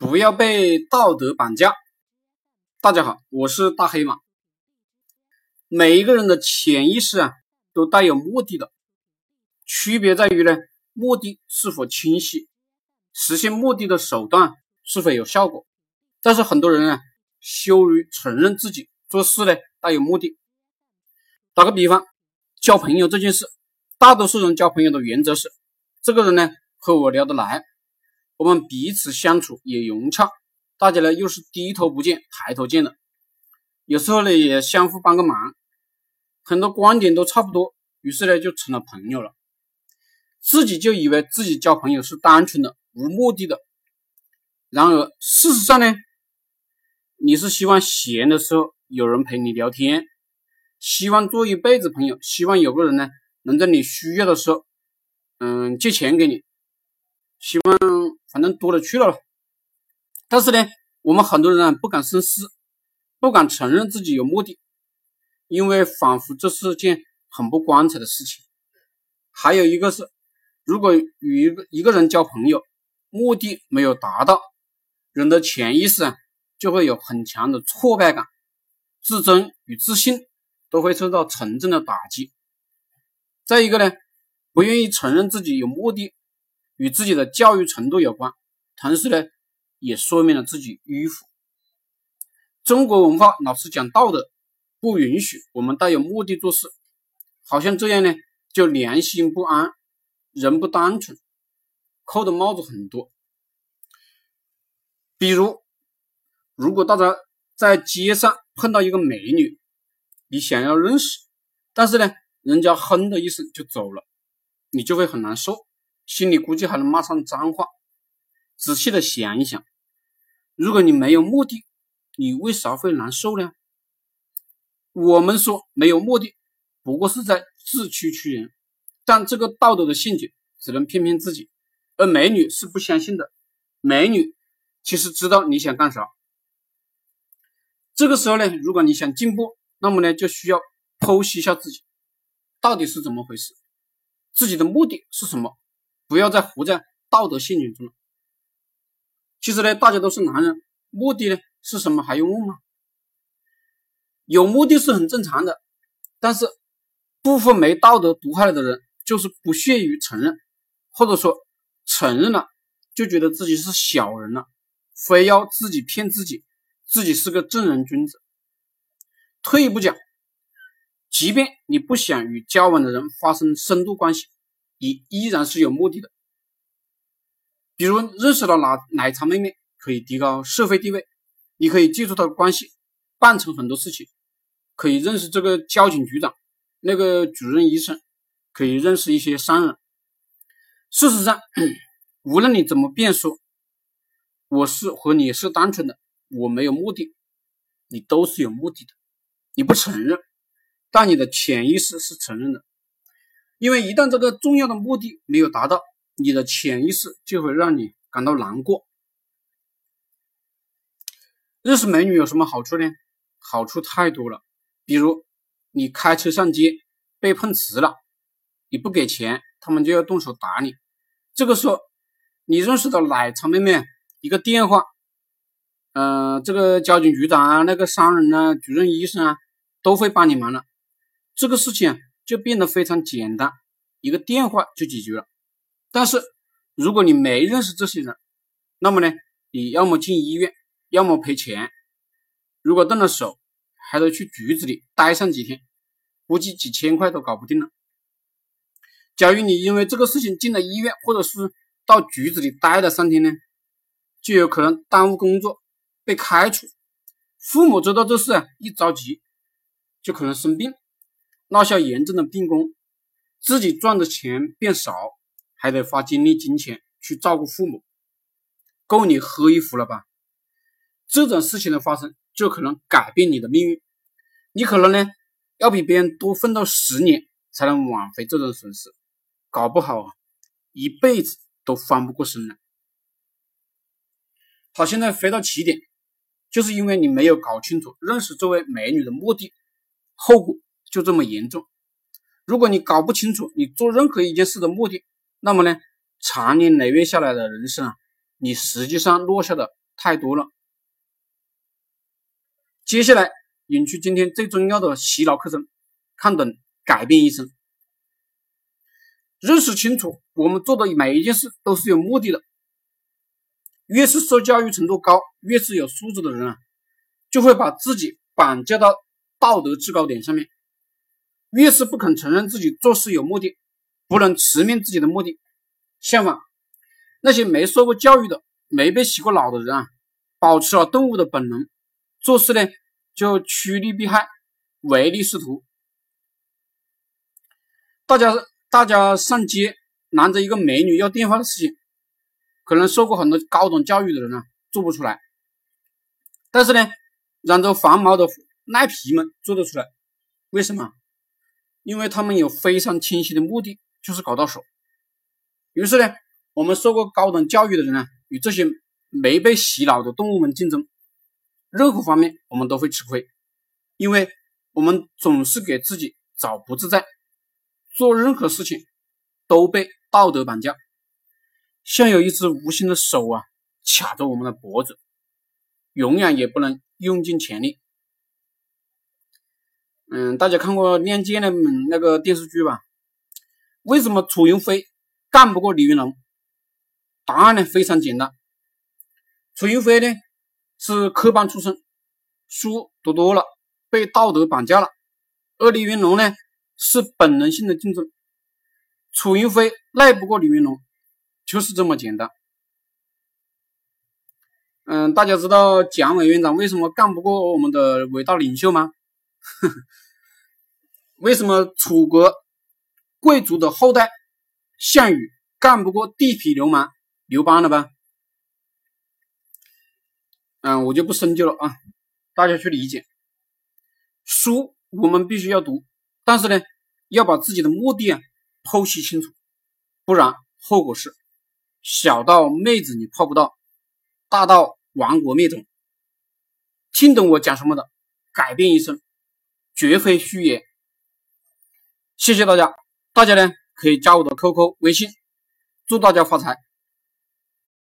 不要被道德绑架。大家好，我是大黑马。每一个人的潜意识啊，都带有目的的，区别在于呢，目的是否清晰，实现目的的手段是否有效果。但是很多人啊，羞于承认自己做事呢带有目的。打个比方，交朋友这件事，大多数人交朋友的原则是，这个人呢和我聊得来。我们彼此相处也融洽，大家呢又是低头不见抬头见的，有时候呢也相互帮个忙，很多观点都差不多，于是呢就成了朋友了。自己就以为自己交朋友是单纯的、无目的的，然而事实上呢，你是希望闲的时候有人陪你聊天，希望做一辈子朋友，希望有个人呢能在你需要的时候，嗯，借钱给你。希望反正多了去了，但是呢，我们很多人不敢深思，不敢承认自己有目的，因为仿佛这是件很不光彩的事情。还有一个是，如果与一个一个人交朋友，目的没有达到，人的潜意识啊就会有很强的挫败感，自尊与自信都会受到沉重的打击。再一个呢，不愿意承认自己有目的。与自己的教育程度有关，同时呢，也说明了自己迂腐。中国文化老是讲道德，不允许我们带有目的做事，好像这样呢，就良心不安，人不单纯，扣的帽子很多。比如，如果大家在街上碰到一个美女，你想要认识，但是呢，人家哼的一声就走了，你就会很难受。心里估计还能骂上脏话。仔细的想一想，如果你没有目的，你为啥会难受呢？我们说没有目的，不过是在自欺欺人。但这个道德的陷阱只能骗骗自己，而美女是不相信的。美女其实知道你想干啥。这个时候呢，如果你想进步，那么呢，就需要剖析一下自己到底是怎么回事，自己的目的是什么。不要再活在道德陷阱中了。其实呢，大家都是男人，目的呢是什么还用问吗？有目的是很正常的，但是部分没道德毒害的人，就是不屑于承认，或者说承认了就觉得自己是小人了，非要自己骗自己，自己是个正人君子。退一步讲，即便你不想与交往的人发生深度关系。你依然是有目的的，比如认识了奶奶茶妹妹，可以提高社会地位，你可以借助她的关系办成很多事情，可以认识这个交警局长，那个主任医生，可以认识一些商人。事实上，无论你怎么辩说，我是和你是单纯的，我没有目的，你都是有目的的，你不承认，但你的潜意识是承认的。因为一旦这个重要的目的没有达到，你的潜意识就会让你感到难过。认识美女有什么好处呢？好处太多了。比如你开车上街被碰瓷了，你不给钱，他们就要动手打你。这个时候，你认识的奶茶妹妹一个电话，嗯，这个交警局长啊，那个商人啊，主任医生啊，都会帮你忙了。这个事情。就变得非常简单，一个电话就解决了。但是如果你没认识这些人，那么呢，你要么进医院，要么赔钱。如果动了手，还得去局子里待上几天，估计几千块都搞不定了。假如你因为这个事情进了医院，或者是到局子里待了三天呢，就有可能耽误工作，被开除。父母知道这事啊，一着急就可能生病。落下严重的病功，自己赚的钱变少，还得花精力金钱去照顾父母，够你喝一壶了吧？这种事情的发生，就可能改变你的命运。你可能呢，要比别人多奋斗十年，才能挽回这种损失，搞不好啊，一辈子都翻不过身来。好，现在回到起点，就是因为你没有搞清楚认识这位美女的目的，后果。就这么严重。如果你搞不清楚你做任何一件事的目的，那么呢，长年累月下来的人生啊，你实际上落下的太多了。接下来引出今天最重要的洗脑课程：看懂，改变一生。认识清楚，我们做的每一件事都是有目的的。越是受教育程度高、越是有素质的人啊，就会把自己绑架到道德制高点上面。越是不肯承认自己做事有目的，不能直面自己的目的。相反，那些没受过教育的、没被洗过脑的人啊，保持了动物的本能，做事呢。就趋利避害，唯利是图。大家大家上街拦着一个美女要电话的事情，可能受过很多高等教育的人呢做不出来，但是呢，染着黄毛的赖皮们做得出来。为什么？因为他们有非常清晰的目的，就是搞到手。于是呢，我们受过高等教育的人呢，与这些没被洗脑的动物们竞争。任何方面我们都会吃亏，因为我们总是给自己找不自在，做任何事情都被道德绑架，像有一只无形的手啊卡着我们的脖子，永远也不能用尽全力。嗯，大家看过《亮剑》的那个电视剧吧？为什么楚云飞干不过李云龙？答案呢非常简单，楚云飞呢。是科班出身，书读多了，被道德绑架了。而李云龙呢，是本能性的竞争。楚云飞耐不过李云龙，就是这么简单。嗯，大家知道蒋委员长为什么干不过我们的伟大领袖吗？呵 呵为什么楚国贵族的后代项羽干不过地痞流氓刘邦了吧？嗯，我就不深究了啊，大家去理解。书我们必须要读，但是呢，要把自己的目的啊剖析清楚，不然后果是小到妹子你泡不到，大到亡国灭种。听懂我讲什么的，改变一生，绝非虚言。谢谢大家，大家呢可以加我的 QQ 微信，祝大家发财。